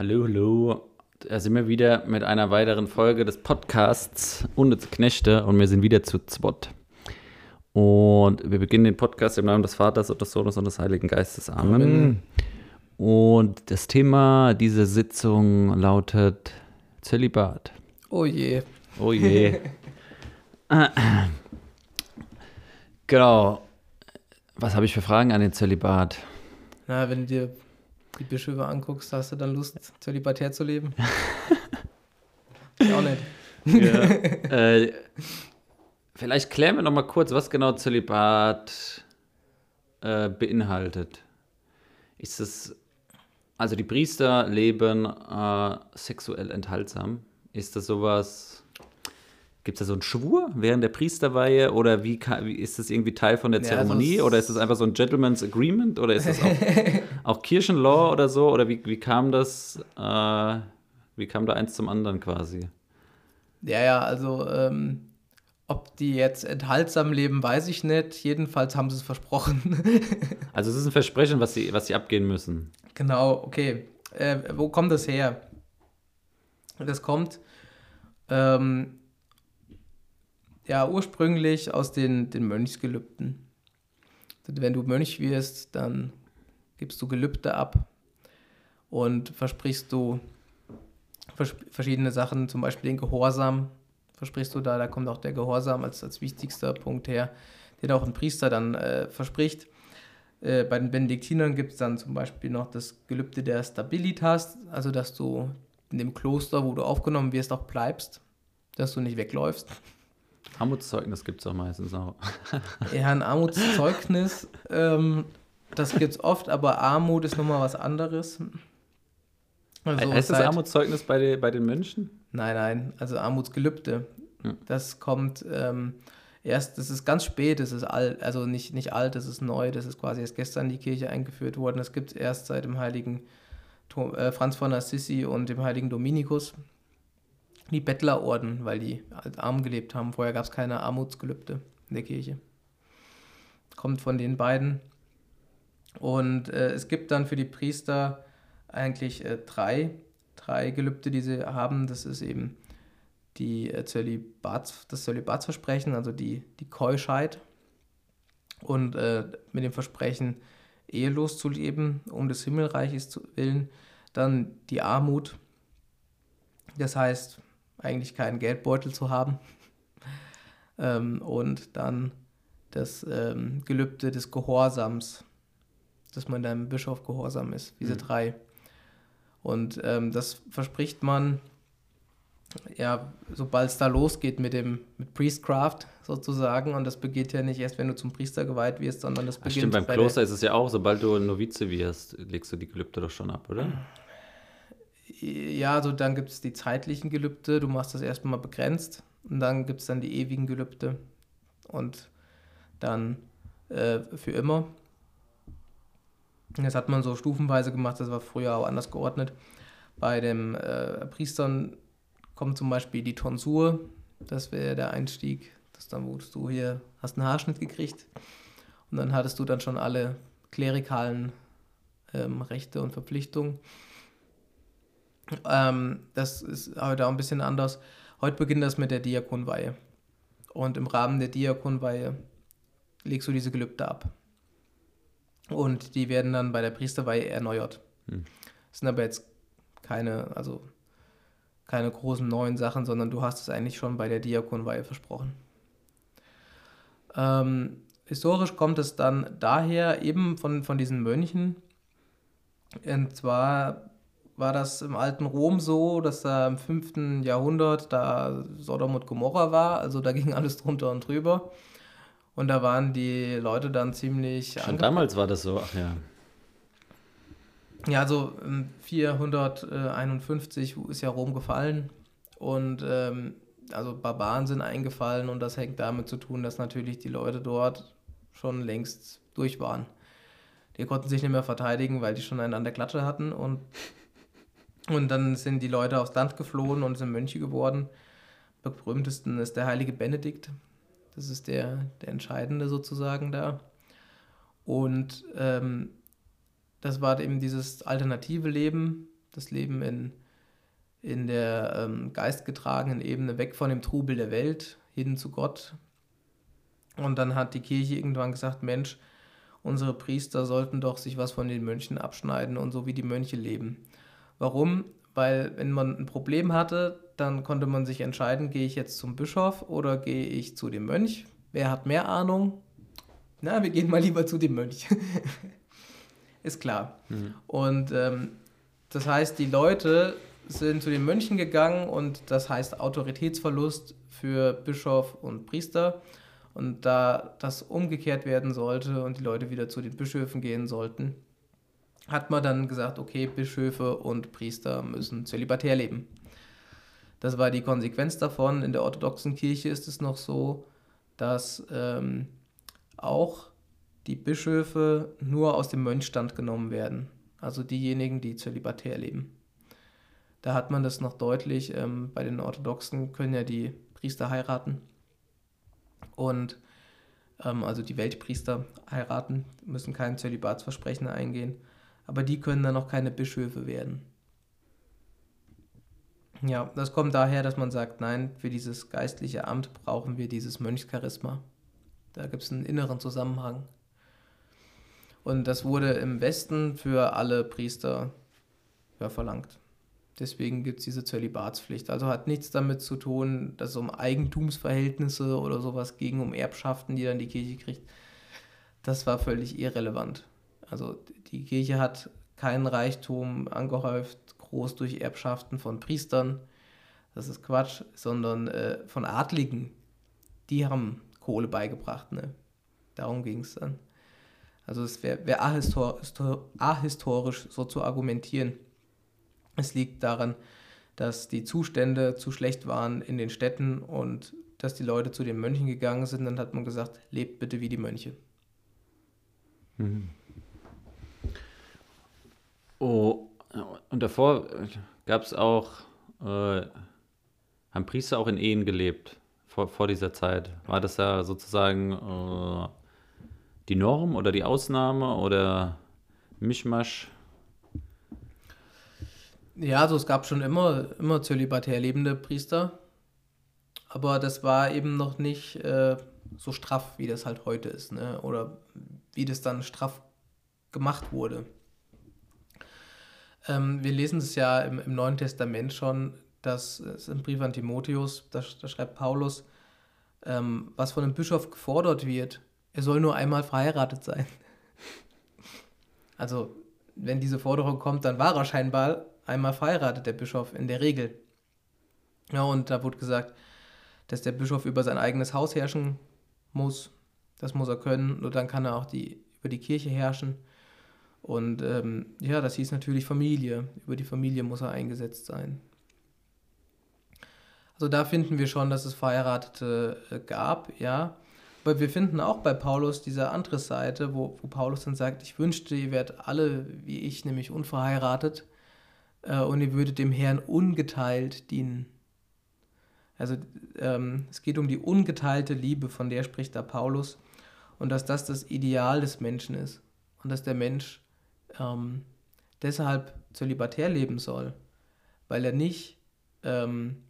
Hallo, hallo. Da sind wir wieder mit einer weiteren Folge des Podcasts Unnütze Knechte und wir sind wieder zu zweit. Und wir beginnen den Podcast im Namen des Vaters und des Sohnes und des Heiligen Geistes. Amen. Amen. Und das Thema dieser Sitzung lautet Zölibat. Oh je. Oh je. genau. Was habe ich für Fragen an den Zölibat? Na, wenn du dir die Bischöfe anguckst, hast du dann Lust, zölibatär zu leben? ich auch nicht. Ja. äh, vielleicht klären wir noch mal kurz, was genau Zölibat äh, beinhaltet. Ist es, also die Priester leben äh, sexuell enthaltsam. Ist das sowas, gibt es da so einen Schwur während der Priesterweihe oder wie, kann, wie ist das irgendwie Teil von der Ja, Zeremonie also es- oder ist das einfach so ein Gentleman's Agreement oder ist das auch, auch Kirchenlaw oder so oder wie, wie kam das, äh, wie kam da eins zum anderen quasi? Ja, ja, also ähm, ob die jetzt enthaltsam leben, weiß ich nicht. Jedenfalls haben sie es versprochen. Also es ist ein Versprechen, was sie, was sie abgehen müssen. genau, okay. Äh, wo kommt das her? Das kommt ähm, ja ursprünglich aus den, den Mönchsgelübden. Wenn du Mönch wirst, dann gibst du Gelübde ab und versprichst du vers verschiedene Sachen, zum Beispiel den Gehorsam. Versprichst du da, da kommt auch der Gehorsam als, als wichtigster Punkt her, den auch ein Priester dann äh, verspricht. Äh, bei den Benediktinern gibt es dann zum Beispiel noch das Gelübde der Stabilitas, also dass du in dem Kloster, wo du aufgenommen wirst, auch bleibst, dass du nicht wegläufst. Armutszeugnis gibt es auch meistens auch. Ja, ein Armutszeugnis, ähm, das gibt es oft, aber Armut ist nochmal was anderes. Also heißt das Armutszeugnis bei, den- bei den Mönchen? Nein, nein, also Armutsgelübde. Ja. Das kommt ähm, erst, das ist ganz spät, das ist alt, also nicht, nicht alt, das ist neu, das ist quasi erst gestern in die Kirche eingeführt worden. Das gibt es erst seit dem heiligen äh, Franz von Assisi und dem heiligen Dominikus. Die Bettlerorden, weil die als arm gelebt haben. Vorher gab es keine Armutsgelübde in der Kirche. Kommt von den beiden. Und äh, es gibt dann für die Priester eigentlich äh, drei, drei Gelübde, die sie haben. Das ist eben die äh, Zölibats, das Zölibatsversprechen, also die, die Keuschheit. Und äh, mit dem Versprechen, ehelos zu leben, um des Himmelreiches zu willen. Dann die Armut. Das heißt, eigentlich keinen Geldbeutel zu haben. ähm, und dann das ähm, Gelübde des Gehorsams, dass man deinem Bischof gehorsam ist. Diese Mhm. drei. Und ähm, das verspricht man, ja, sobald es da losgeht mit dem mit Priestcraft sozusagen. Und das beginnt ja nicht erst, wenn du zum Priester geweiht wirst, sondern das Ach, beginnt stimmt, beim bei Kloster ist es ja auch, sobald du Novize wirst, legst du die Gelübde doch schon ab, oder? Ja, also dann gibt es die zeitlichen Gelübde. Du machst das erstmal begrenzt. Und dann gibt es dann die ewigen Gelübde. Und dann äh, für immer. Das hat man so stufenweise gemacht, das war früher auch anders geordnet. Bei den äh, Priestern kommt zum Beispiel die Tonsur, das wäre der Einstieg. Das dann wurdest du hier, hast einen Haarschnitt gekriegt und dann hattest du dann schon alle klerikalen ähm, Rechte und Verpflichtungen. Ähm, das ist heute auch ein bisschen anders. Heute beginnt das mit der Diakonweihe. Und im Rahmen der Diakonweihe legst du diese Gelübde ab. Und die werden dann bei der Priesterweihe erneuert. Hm. Das sind aber jetzt keine, also keine großen neuen Sachen, sondern du hast es eigentlich schon bei der Diakonweihe versprochen. Ähm, historisch kommt es dann daher eben von, von diesen Mönchen. Und zwar war das im alten Rom so, dass da im 5. Jahrhundert da Sodom und Gomorra war, also da ging alles drunter und drüber. Und da waren die Leute dann ziemlich Schon damals war das so, ach ja. Ja, also ähm, 451 ist ja Rom gefallen und ähm, also Barbaren sind eingefallen und das hängt damit zu tun, dass natürlich die Leute dort schon längst durch waren. Die konnten sich nicht mehr verteidigen, weil die schon einen an der Klatsche hatten und, und dann sind die Leute aufs Land geflohen und sind Mönche geworden. Am berühmtesten ist der heilige Benedikt. Das ist der, der Entscheidende sozusagen da. Und ähm, das war eben dieses alternative Leben, das Leben in, in der ähm, geistgetragenen Ebene, weg von dem Trubel der Welt, hin zu Gott. Und dann hat die Kirche irgendwann gesagt, Mensch, unsere Priester sollten doch sich was von den Mönchen abschneiden und so wie die Mönche leben. Warum? Weil wenn man ein Problem hatte, dann konnte man sich entscheiden, gehe ich jetzt zum Bischof oder gehe ich zu dem Mönch. Wer hat mehr Ahnung? Na, wir gehen mal lieber zu dem Mönch. Ist klar. Mhm. Und ähm, das heißt, die Leute sind zu den Mönchen gegangen und das heißt Autoritätsverlust für Bischof und Priester. Und da das umgekehrt werden sollte und die Leute wieder zu den Bischöfen gehen sollten, hat man dann gesagt, okay, Bischöfe und Priester müssen zölibatär leben. Das war die Konsequenz davon. In der orthodoxen Kirche ist es noch so, dass ähm, auch die Bischöfe nur aus dem Mönchstand genommen werden. Also diejenigen, die zölibatär leben. Da hat man das noch deutlich. Ähm, bei den Orthodoxen können ja die Priester heiraten. Und ähm, also die Weltpriester heiraten, müssen kein Zölibatsversprechen eingehen. Aber die können dann noch keine Bischöfe werden. Ja, das kommt daher, dass man sagt, nein, für dieses geistliche Amt brauchen wir dieses Mönchscharisma. Da gibt es einen inneren Zusammenhang. Und das wurde im Westen für alle Priester ja, verlangt. Deswegen gibt es diese Zölibatspflicht. Also hat nichts damit zu tun, dass es um Eigentumsverhältnisse oder sowas ging, um Erbschaften, die dann die Kirche kriegt. Das war völlig irrelevant. Also die Kirche hat keinen Reichtum angehäuft, groß durch Erbschaften von Priestern. Das ist Quatsch, sondern äh, von Adligen. Die haben Kohle beigebracht. Ne? Darum ging es dann. Also es wäre wär ahistor ahistorisch so zu argumentieren. Es liegt daran, dass die Zustände zu schlecht waren in den Städten und dass die Leute zu den Mönchen gegangen sind. Dann hat man gesagt, lebt bitte wie die Mönche. Mhm. Oh, und davor gab es auch, äh, haben Priester auch in Ehen gelebt, vor, vor dieser Zeit. War das ja sozusagen äh, die Norm oder die Ausnahme oder Mischmasch? Ja, also es gab schon immer, immer zölibatär lebende Priester, aber das war eben noch nicht äh, so straff, wie das halt heute ist, ne? oder wie das dann straff gemacht wurde. Ähm, wir lesen es ja im, im, Neuen Testament schon, dass es im Brief an Timotheus, da, da schreibt Paulus, ähm, was von einem Bischof gefordert wird, er soll nur einmal verheiratet sein. Also, wenn diese Forderung kommt, dann war er scheinbar einmal verheiratet, der Bischof, in der Regel. Ja, und da wurde gesagt, dass der Bischof über sein eigenes Haus herrschen muss. Das muss er können. Nur dann kann er auch die, über die Kirche herrschen. Und ähm, ja, das hieß natürlich Familie. Über die Familie muss er eingesetzt sein. Also da finden wir schon, dass es Verheiratete äh, gab, ja. Aber wir finden auch bei Paulus diese andere Seite, wo, wo Paulus dann sagt, ich wünschte, ihr wärt alle wie ich, nämlich unverheiratet, äh, und ihr würdet dem Herrn ungeteilt dienen. Also ähm, es geht um die ungeteilte Liebe, von der spricht da Paulus, und dass das das Ideal des Menschen ist und dass der Mensch ähm, deshalb zölibatär leben soll, weil er nicht ähm,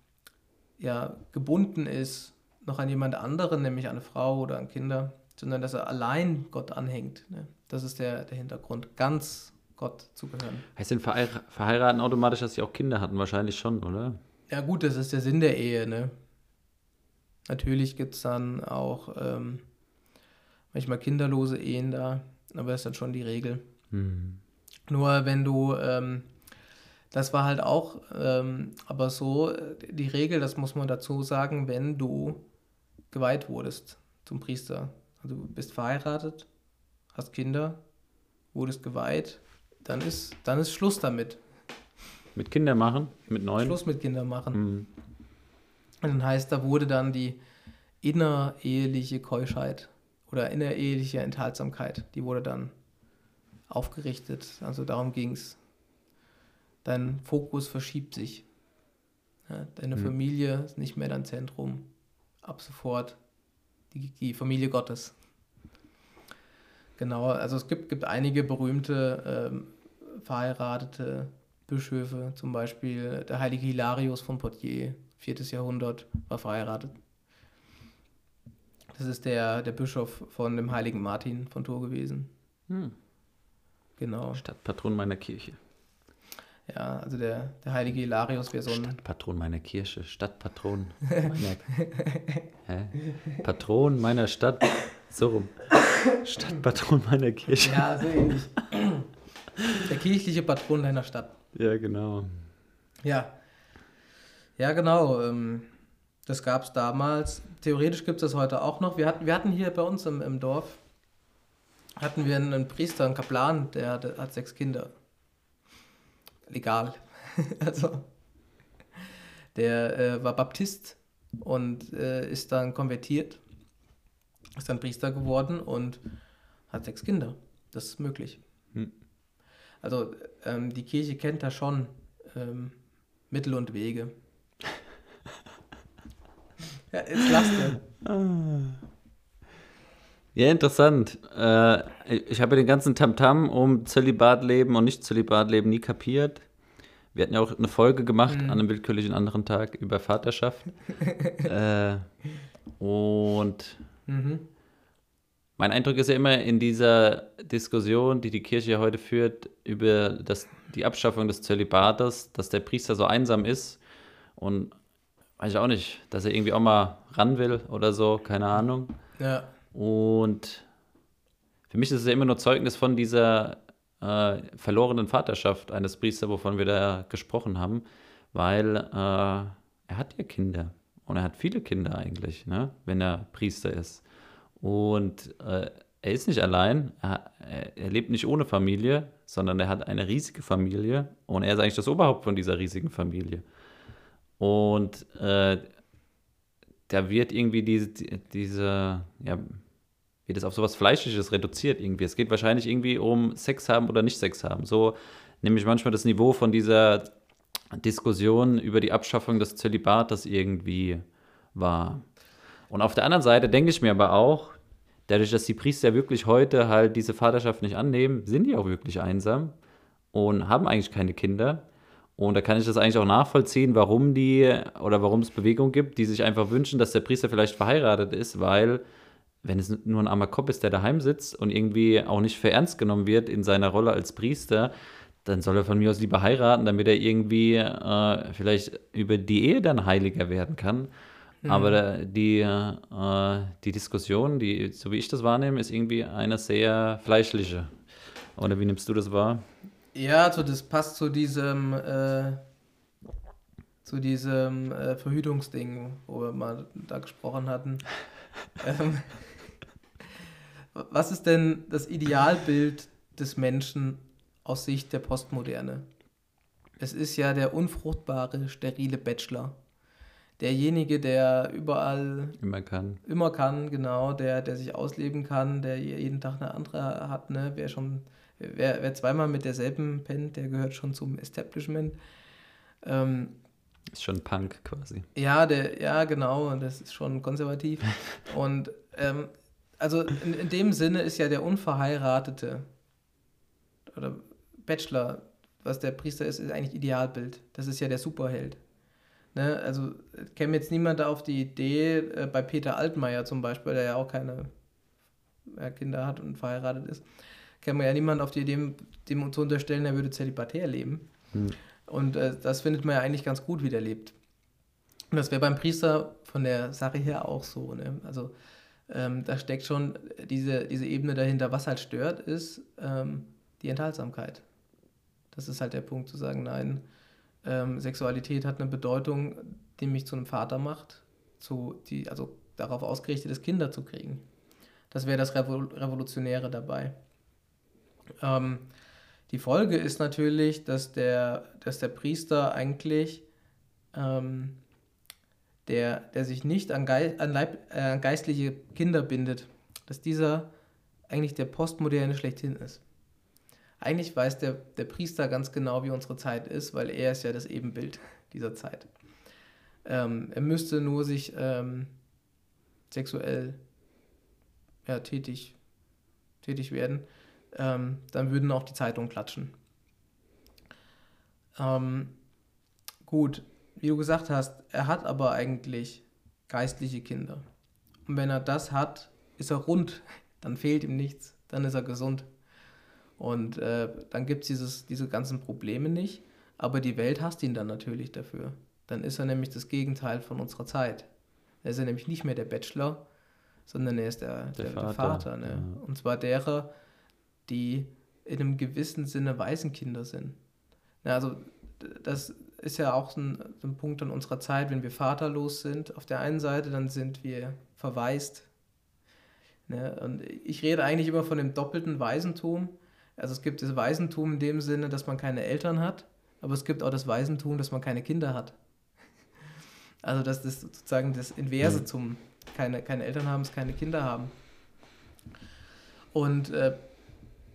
ja, gebunden ist noch an jemand anderen, nämlich an eine Frau oder an Kinder, sondern dass er allein Gott anhängt. Ne? Das ist der, der Hintergrund, ganz Gott zu gehören. Heißt denn verheiraten automatisch, dass sie auch Kinder hatten? Wahrscheinlich schon, oder? Ja gut, das ist der Sinn der Ehe. Ne? Natürlich gibt es dann auch ähm, manchmal kinderlose Ehen da, aber das ist dann schon die Regel. Hm. Nur wenn du, ähm, das war halt auch, ähm, aber so die Regel, das muss man dazu sagen, wenn du geweiht wurdest zum Priester. Also du bist verheiratet, hast Kinder, wurdest geweiht, dann ist, dann ist Schluss damit. Mit Kinder machen? Mit neun? Schluss mit Kinder machen. Mhm. Und dann heißt, da wurde dann die innereheliche Keuschheit oder innereheliche Enthaltsamkeit, die wurde dann aufgerichtet. Also darum ging es. Dein Fokus verschiebt sich. Ja, deine mhm. Familie ist nicht mehr dein Zentrum. Ab sofort die, die Familie Gottes. Genau, also es gibt, gibt einige berühmte ähm, verheiratete Bischöfe, zum Beispiel der heilige Hilarius von Poitiers, 4. Jahrhundert, war verheiratet. Das ist der, der Bischof von dem heiligen Martin von Tours gewesen. Hm. Genau. Stadtpatron meiner Kirche. Ja, also der, der heilige Hilarius wäre so ein. Stadtpatron meiner Kirche, Stadtpatron meiner Hä? Patron meiner Stadt. So rum. Stadtpatron meiner Kirche. Ja, so ähnlich. Der kirchliche Patron deiner Stadt. Ja, genau. Ja. Ja, genau. ähm, Das gab es damals. Theoretisch gibt es das heute auch noch. Wir hatten, wir hatten hier bei uns im, im Dorf hatten wir einen Priester, einen Kaplan, der hat, hat sechs Kinder. Legal. also der äh, war Baptist und äh, ist dann konvertiert, ist dann Priester geworden und hat sechs Kinder. Das ist möglich. Hm. Also ähm, die Kirche kennt da schon ähm, Mittel und Wege. ja, jetzt lasst ihr. Ja, interessant. Äh, ich habe ja den ganzen Tamtam um Zölibatleben und Nicht-Zölibatleben nie kapiert. Wir hatten ja auch eine Folge gemacht Mhm. an einem willkürlichen anderen Tag über Vaterschaft. äh, und Mhm. mein Eindruck ist ja immer in dieser Diskussion, die die Kirche ja heute führt, über das, die Abschaffung des Zölibates, dass der Priester so einsam ist und weiß ich auch nicht, dass er irgendwie auch mal ran will oder so, keine Ahnung. Ja. Und für mich ist es ja immer nur Zeugnis von dieser äh, verlorenen Vaterschaft eines Priesters, wovon wir da gesprochen haben, weil äh, er hat ja Kinder und er hat viele Kinder eigentlich, ne, wenn er Priester ist. Und äh, er ist nicht allein, er, er, lebt nicht ohne Familie, sondern er hat eine riesige Familie und er ist eigentlich das Oberhaupt von dieser riesigen Familie. Und äh, da wird irgendwie diese, diese, ja, wird es auf sowas Fleischliches reduziert irgendwie. Es geht wahrscheinlich irgendwie um Sex haben oder nicht Sex haben. So nehme ich manchmal das Niveau von dieser Diskussion über die Abschaffung des Zölibates irgendwie wahr. Und auf der anderen Seite denke ich mir aber auch, dadurch, dass die Priester wirklich heute halt diese Vaterschaft nicht annehmen, sind die auch wirklich einsam und haben eigentlich keine Kinder. Und da kann ich das eigentlich auch nachvollziehen, warum die oder warum es Bewegungen gibt, die sich einfach wünschen, dass der Priester vielleicht verheiratet ist, weil wenn es nur ein armer Kopf ist, der daheim sitzt und irgendwie auch nicht für ernst genommen wird in seiner Rolle als Priester, dann soll er von mir aus lieber heiraten, damit er irgendwie äh, vielleicht über die Ehe dann heiliger werden kann. Aber da, die, äh, die Diskussion, die, so wie ich das wahrnehme, ist irgendwie eine sehr fleischliche. Oder wie nimmst du das wahr? Ja, also das passt zu diesem, äh, zu diesem äh, Verhütungsding, wo wir mal da gesprochen hatten. ähm, was ist denn das Idealbild des Menschen aus Sicht der Postmoderne? Es ist ja der unfruchtbare, sterile Bachelor. Derjenige, der überall Immer kann. immer kann, genau, der, der sich ausleben kann, der jeden Tag eine andere hat, ne? Wer schon, wer, wer zweimal mit derselben pennt, der gehört schon zum Establishment. Ähm, Ist schon Punk quasi. ja, der, ja, genau, und das ist schon konservativ. Und ähm, also in, in dem Sinne ist ja der Unverheiratete oder Bachelor, was der Priester ist, ist eigentlich Idealbild. Das ist ja der Superheld. Ne? Also käme jetzt niemand auf die Idee, äh, bei Peter Altmaier zum Beispiel, der ja auch keine äh, Kinder hat und verheiratet ist, käme ja niemand auf die Idee, dem zu unterstellen, er würde zelibatär leben. Hm. Und äh, das findet man ja eigentlich ganz gut, wie der lebt. Und das wäre beim Priester von der Sache her auch so. Ne? Also ähm, da steckt schon diese, diese Ebene dahinter. Was halt stört, ist ähm, die Enthaltsamkeit. Das ist halt der Punkt zu sagen, nein, ähm, Sexualität hat eine Bedeutung, die mich zu einem Vater macht, zu, die, also darauf ausgerichtet ist, Kinder zu kriegen. Das wäre das Revol Revolutionäre dabei. Ähm, die Folge ist natürlich, dass der, dass der Priester eigentlich, ähm, der, der sich nicht an, Gei an, Leib äh, geistliche Kinder bindet, dass dieser eigentlich der Postmoderne schlechthin ist. Eigentlich weiß der, der Priester ganz genau, wie unsere Zeit ist, weil er ist ja das Ebenbild dieser Zeit. Ähm, er müsste nur sich ähm, sexuell ja, tätig, tätig werden, ähm, dann würden auch die Zeitungen klatschen. Ähm, gut, wie du gesagt hast, er hat aber eigentlich geistliche Kinder. Und wenn er das hat, ist er rund, dann fehlt ihm nichts, dann ist er gesund. Und äh, dann gibt es diese ganzen Probleme nicht, aber die Welt hasst ihn dann natürlich dafür. Dann ist er nämlich das Gegenteil von unserer Zeit. Er ist er nämlich nicht mehr der Bachelor, sondern er ist der, der, der Vater. Der Vater ne? ja. Und zwar derer, die in einem gewissen Sinne Waisenkinder sind. Ja, also das ist ja auch ein, ein Punkt an unserer Zeit, wenn wir vaterlos sind. Auf der einen Seite, dann sind wir verwaist. Ne? Und ich rede eigentlich immer von dem doppelten Waisentum. Also es gibt das Waisentum in dem Sinne, dass man keine Eltern hat, aber es gibt auch das Waisentum, dass man keine Kinder hat. Also das ist sozusagen das Inverse mhm. zum keine, keine Eltern haben, es keine Kinder haben. Und äh,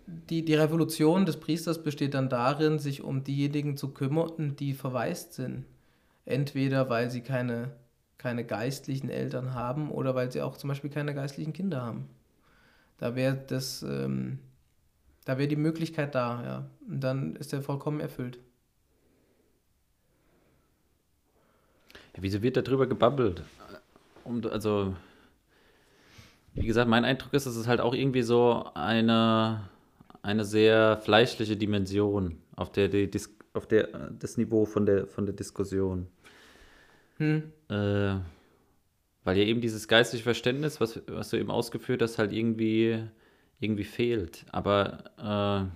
die, die Revolution des Priesters besteht dann darin, sich um diejenigen zu kümmern, die verwaist sind. Entweder weil sie keine, keine geistlichen Eltern haben oder weil sie auch zum Beispiel keine geistlichen Kinder haben. Da wäre das, ähm, da wäre die Möglichkeit da, ja. Und dann ist er vollkommen erfüllt. Ja, wieso wird darüber gebabbelt? Um, also, wie gesagt, mein Eindruck ist, dass es halt auch irgendwie so eine eine sehr fleischliche Dimension auf der, die, auf der das Niveau von der, von der Diskussion. Hm. Äh, weil ja eben dieses geistige Verständnis, was, was du eben ausgeführt hast, halt irgendwie, irgendwie fehlt. Aber äh,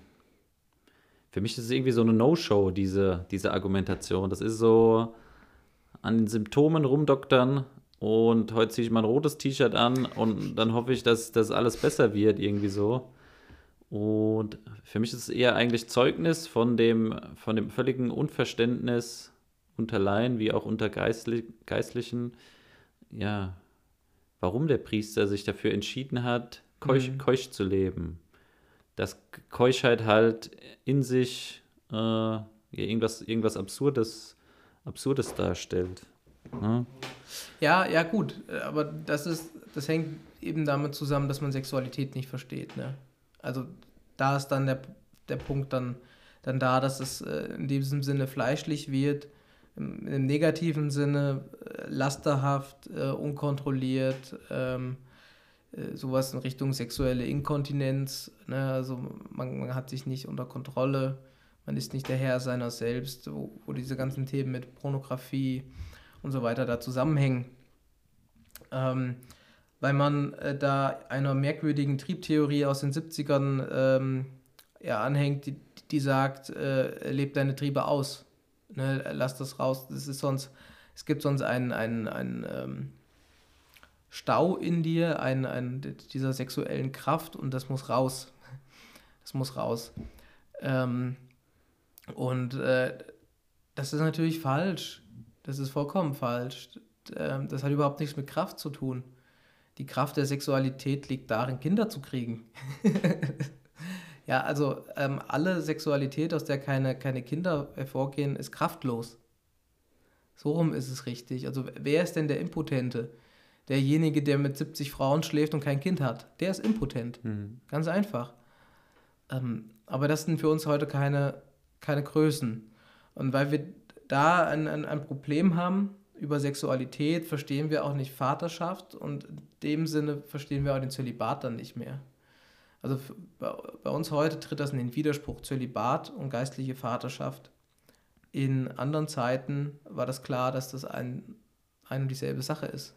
für mich ist es irgendwie so eine No-Show, diese, diese Argumentation. Das ist so an den Symptomen rumdoktern und heute ziehe ich mal ein rotes T-Shirt an und dann hoffe ich, dass das alles besser wird, irgendwie so. Und für mich ist es eher eigentlich Zeugnis von dem, von dem völligen Unverständnis unter Laien wie auch unter Geistli Geistlichen, ja, warum der Priester sich dafür entschieden hat, keusch, mhm. keusch zu leben. Dass Keuschheit halt in sich äh, irgendwas, irgendwas Absurdes, Absurdes darstellt. Ne? Ja, ja, gut, aber das ist, das hängt eben damit zusammen, dass man Sexualität nicht versteht, ne? Also da ist dann der, der Punkt dann, dann da, dass es äh, in diesem Sinne fleischlich wird, im, im negativen Sinne äh, lasterhaft, äh, unkontrolliert, ähm, äh, sowas in Richtung sexuelle Inkontinenz. Ne? Also man, man, hat sich nicht unter Kontrolle, man ist nicht der Herr seiner selbst, wo, wo diese ganzen Themen mit Pornografie und so weiter da zusammenhängen. Ähm, weil man äh, da einer merkwürdigen Triebtheorie aus den 70ern ähm, ja, anhängt, die, die sagt, äh, lebt deine Triebe aus. Ne, lass das raus. Das ist sonst, es gibt sonst einen, einen, einen ähm, Stau in dir, einen, einen, dieser sexuellen Kraft und das muss raus. Das muss raus. Ähm, und äh, das ist natürlich falsch. Das ist vollkommen falsch. Ähm, das hat überhaupt nichts mit Kraft zu tun die Kraft der Sexualität liegt darin, Kinder zu kriegen. ja, also ähm, alle Sexualität, aus der keine, keine Kinder hervorgehen, ist kraftlos. So rum ist es richtig. Also wer ist denn der Impotente? Derjenige, der mit 70 Frauen schläft und kein Kind hat. Der ist impotent. Mhm. Ganz einfach. Ähm, aber das sind für uns heute keine, keine Größen. Und weil wir da ein, ein, ein Problem haben, über Sexualität verstehen wir auch nicht Vaterschaft und in dem Sinne verstehen wir auch den Zölibat dann nicht mehr. Also bei uns heute tritt das in den Widerspruch Zölibat und geistliche Vaterschaft. In anderen Zeiten war das klar, dass das ein, ein und dieselbe Sache ist.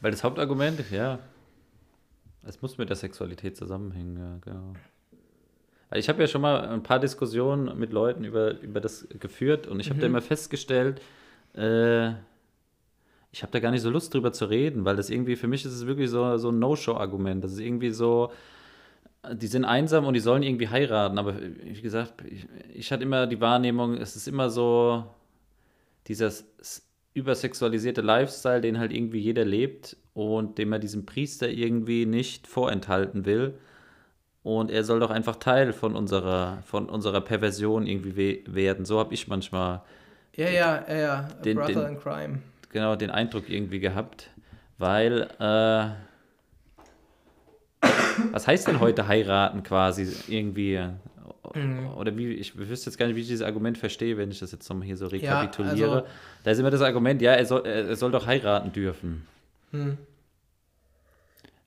Weil das Hauptargument, ja, es muss mit der Sexualität zusammenhängen, ja, genau. Ich habe ja schon mal ein paar Diskussionen mit Leuten über, über das geführt und ich habe mhm. da immer festgestellt, äh, ich habe da gar nicht so Lust drüber zu reden, weil das irgendwie, für mich ist es wirklich so, so ein No-Show-Argument. Das ist irgendwie so, die sind einsam und die sollen irgendwie heiraten, aber wie gesagt, ich, ich hatte immer die Wahrnehmung, es ist immer so dieser übersexualisierte Lifestyle, den halt irgendwie jeder lebt und den man diesem Priester irgendwie nicht vorenthalten will. Und er soll doch einfach Teil von unserer, von unserer Perversion irgendwie werden. So habe ich manchmal. Ja, ja, ja, ja. Den, Brother den, in Crime. Genau, den Eindruck irgendwie gehabt. Weil, äh, was heißt denn heute heiraten quasi irgendwie? mhm. oder wie, ich wüsste jetzt gar nicht, wie ich dieses Argument verstehe, wenn ich das jetzt nochmal hier so rekapituliere. Ja, also, da ist immer das Argument, ja, er soll, er soll doch heiraten dürfen. Mhm.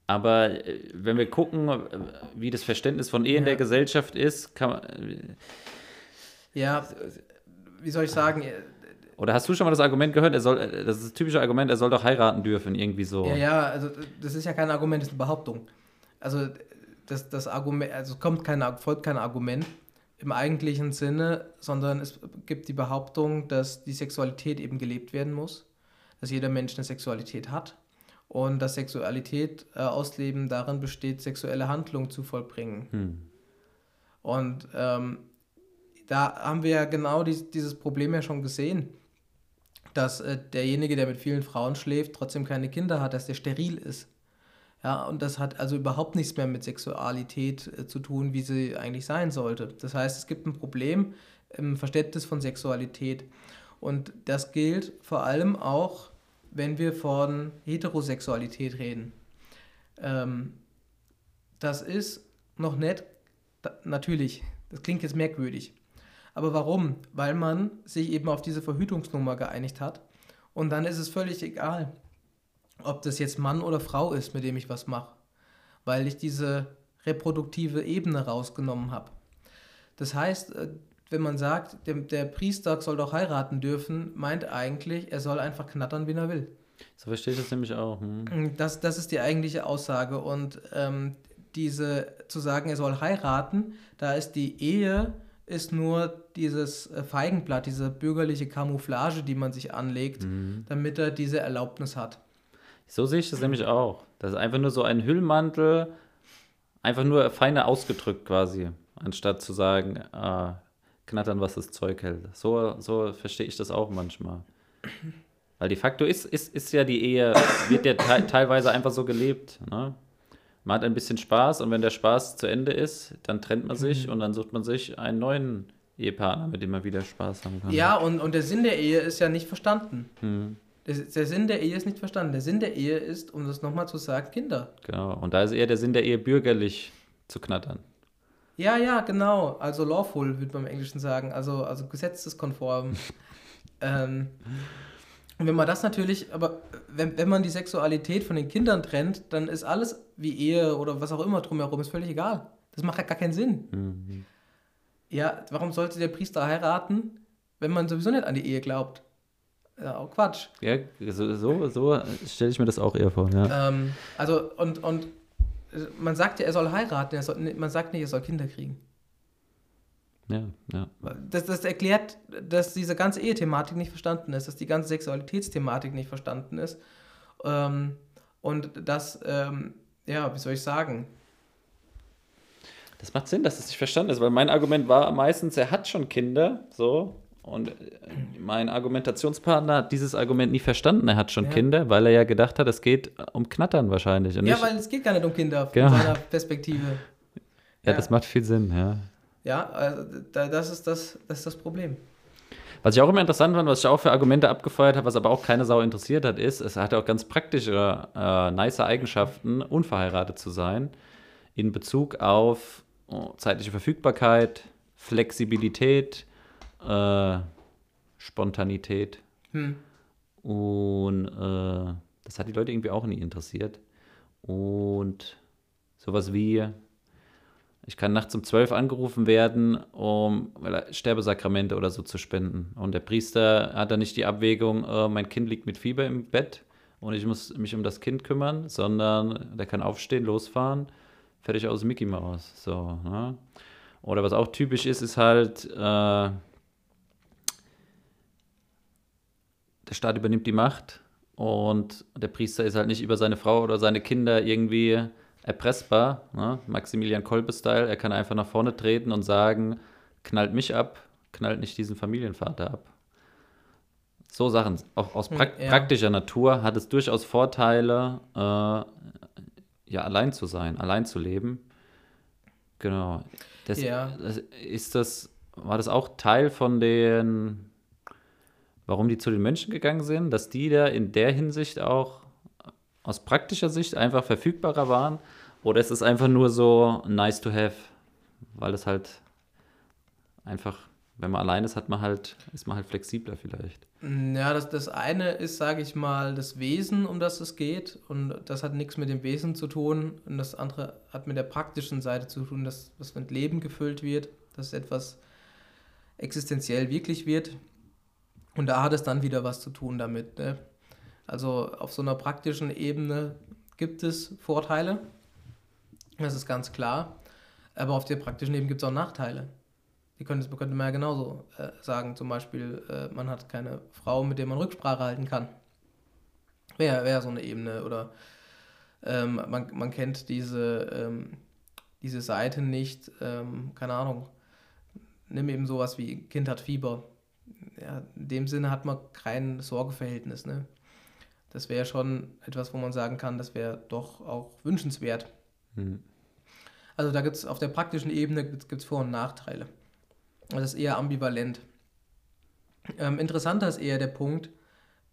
Aber äh, wenn wir gucken, äh, wie das Verständnis von Ehe ja. in der Gesellschaft ist, kann man. Äh, ja, wie soll ich sagen? Oder hast du schon mal das Argument gehört, er soll, das ist das typische Argument, er soll doch heiraten dürfen, irgendwie so. Ja, ja, also das ist ja kein Argument, das ist eine Behauptung. Also das, das Argument, also kommt kein, folgt kein Argument im eigentlichen Sinne, sondern es gibt die Behauptung, dass die Sexualität eben gelebt werden muss, dass jeder Mensch eine Sexualität hat und dass Sexualität äh, ausleben darin besteht, sexuelle Handlungen zu vollbringen. Hm. Und ähm, da haben wir ja genau dies, dieses Problem ja schon gesehen, dass äh, derjenige, der mit vielen Frauen schläft, trotzdem keine Kinder hat, dass der steril ist. Ja, und das hat also überhaupt nichts mehr mit Sexualität äh, zu tun, wie sie eigentlich sein sollte. Das heißt, es gibt ein Problem im Verständnis von Sexualität. Und das gilt vor allem auch wenn wir von Heterosexualität reden. Ähm, das ist noch nicht, natürlich, das klingt jetzt merkwürdig. Aber warum? Weil man sich eben auf diese Verhütungsnummer geeinigt hat. Und dann ist es völlig egal, ob das jetzt Mann oder Frau ist, mit dem ich was mache. Weil ich diese reproduktive Ebene rausgenommen habe. Das heißt, äh, wenn man sagt, der, der Priester soll doch heiraten dürfen, meint eigentlich, er soll einfach knattern, wie er will. So verstehe ich das nämlich auch. Hm. Das, das ist die eigentliche Aussage. Und ähm, diese zu sagen, er soll heiraten, da ist die Ehe ist nur dieses äh, Feigenblatt, diese bürgerliche Camouflage, die man sich anlegt, mhm. damit er diese Erlaubnis hat. So sehe ich das nämlich auch. Das ist einfach nur so ein Hüllmantel, einfach nur feiner ausgedrückt quasi, anstatt zu sagen, äh, knattern, was das Zeug hält. So, so verstehe ich das auch manchmal. Weil de facto ist, ist, ist ja die Ehe, wird ja te teilweise einfach so gelebt. Ne? Man hat ein bisschen Spaß und wenn der Spaß zu Ende ist, dann trennt man sich mhm. und dann sucht man sich einen neuen Ehepartner, mit dem man wieder Spaß haben kann. Ja, und, und der Sinn der Ehe ist ja nicht verstanden. Mhm. Der, der, Sinn der Ehe ist nicht verstanden. Der Sinn der Ehe ist, um das nochmal zu sagen, Kinder. Genau, und da ist eher der Sinn der Ehe bürgerlich zu knattern. Ja, ja, genau. Also lawful, würde man im Englischen sagen. Also, also gesetzeskonform. ähm, und wenn man das natürlich, aber wenn, wenn man die Sexualität von den Kindern trennt, dann ist alles wie Ehe oder was auch immer drumherum, ist völlig egal. Das macht ja gar keinen Sinn. Mhm. Ja, warum sollte der Priester heiraten, wenn man sowieso nicht an die Ehe glaubt? Ja, auch Quatsch. Ja, so, so, so stelle ich mir das auch eher vor, ja. Ähm, also, und, und man sagt ja, er soll heiraten, er soll, man sagt nicht, er soll Kinder kriegen. Ja, ja. Das, das erklärt, dass diese ganze Ehe-Thematik nicht verstanden ist, dass die ganze Sexualitätsthematik nicht verstanden ist. Ähm, und das, ähm, ja, wie soll ich sagen? Das macht Sinn, dass es nicht verstanden ist, weil mein Argument war meistens, er hat schon Kinder, so. Und äh, mein Argumentationspartner hat dieses Argument nie verstanden. Er hat schon ja. Kinder, weil er ja gedacht hat, es geht um Knattern wahrscheinlich. Ja, weil es geht gar nicht um Kinder genau. von seiner Perspektive. Ja, ja, das macht viel Sinn, ja. Ja, also das ist das, das ist das Problem. Was ich auch immer interessant fand, was ich auch für Argumente abgefeuert habe, was aber auch keine Sau interessiert hat, ist, es hat auch ganz praktische, äh, nice Eigenschaften, unverheiratet zu sein, in Bezug auf oh, zeitliche Verfügbarkeit, Flexibilität, äh, Spontanität. Hm. Und äh, das hat die Leute irgendwie auch nie interessiert. Und sowas wie, ich kann nachts um zwölf angerufen werden, um Sterbesakramente oder so zu spenden. Und der Priester hat dann nicht die Abwägung, äh, mein Kind liegt mit Fieber im Bett und ich muss mich um das Kind kümmern, sondern der kann aufstehen, losfahren, fertig aus Mickey Mouse. So, ne? Oder was auch typisch ist, ist halt, äh, der Staat übernimmt die Macht und der Priester ist halt nicht über seine Frau oder seine Kinder irgendwie erpressbar, ne? Maximilian Kolbe-Style. Er kann einfach nach vorne treten und sagen, knallt mich ab, knallt nicht diesen Familienvater ab. So Sachen, auch aus pra ja. praktischer Natur hat es durchaus Vorteile, äh, ja, allein zu sein, allein zu leben. Genau. Das, ja. ist das, war das auch Teil von den, warum die zu den Menschen gegangen sind, dass die da in der Hinsicht auch aus praktischer Sicht einfach verfügbarer waren? Oder ist es einfach nur so nice to have, weil es halt einfach, wenn man allein ist, hat man halt, ist man halt flexibler vielleicht. Ja, das, das eine ist, sage ich mal, das Wesen, um das es geht. Und das hat nichts mit dem Wesen zu tun. Und das andere hat mit der praktischen Seite zu tun, dass was mit Leben gefüllt wird, dass etwas existenziell wirklich wird. Und da hat es dann wieder was zu tun damit. Ne? Also auf so einer praktischen Ebene gibt es Vorteile. Das ist ganz klar. Aber auf der praktischen Ebene gibt es auch Nachteile. Die könnte, könnte man ja genauso äh, sagen. Zum Beispiel, äh, man hat keine Frau, mit der man Rücksprache halten kann. Wäre wär so eine Ebene. Oder ähm, man, man kennt diese, ähm, diese Seite nicht. Ähm, keine Ahnung. Nimm eben sowas wie Kind hat Fieber. Ja, in dem Sinne hat man kein Sorgeverhältnis. Ne? Das wäre schon etwas, wo man sagen kann, das wäre doch auch wünschenswert. Hm. Also da gibt es auf der praktischen Ebene gibt's Vor- und Nachteile. Das ist eher ambivalent. Ähm, interessanter ist eher der Punkt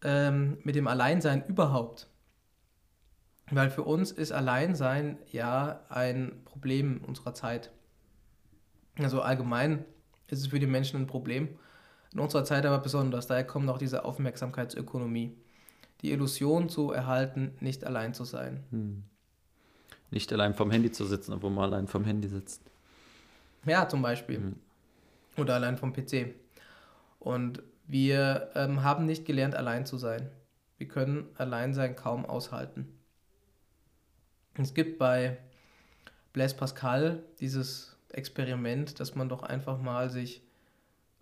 ähm, mit dem Alleinsein überhaupt. Weil für uns ist Alleinsein ja ein Problem unserer Zeit. Also allgemein ist es für die Menschen ein Problem. In unserer Zeit aber besonders. Daher kommt auch diese Aufmerksamkeitsökonomie. Die Illusion zu erhalten, nicht allein zu sein. Hm. Nicht allein vom Handy zu sitzen, obwohl man allein vom Handy sitzt. Ja, zum Beispiel. Hm. Oder allein vom PC. Und wir ähm, haben nicht gelernt, allein zu sein. Wir können Alleinsein kaum aushalten. Es gibt bei Blaise Pascal dieses Experiment, dass man doch einfach mal sich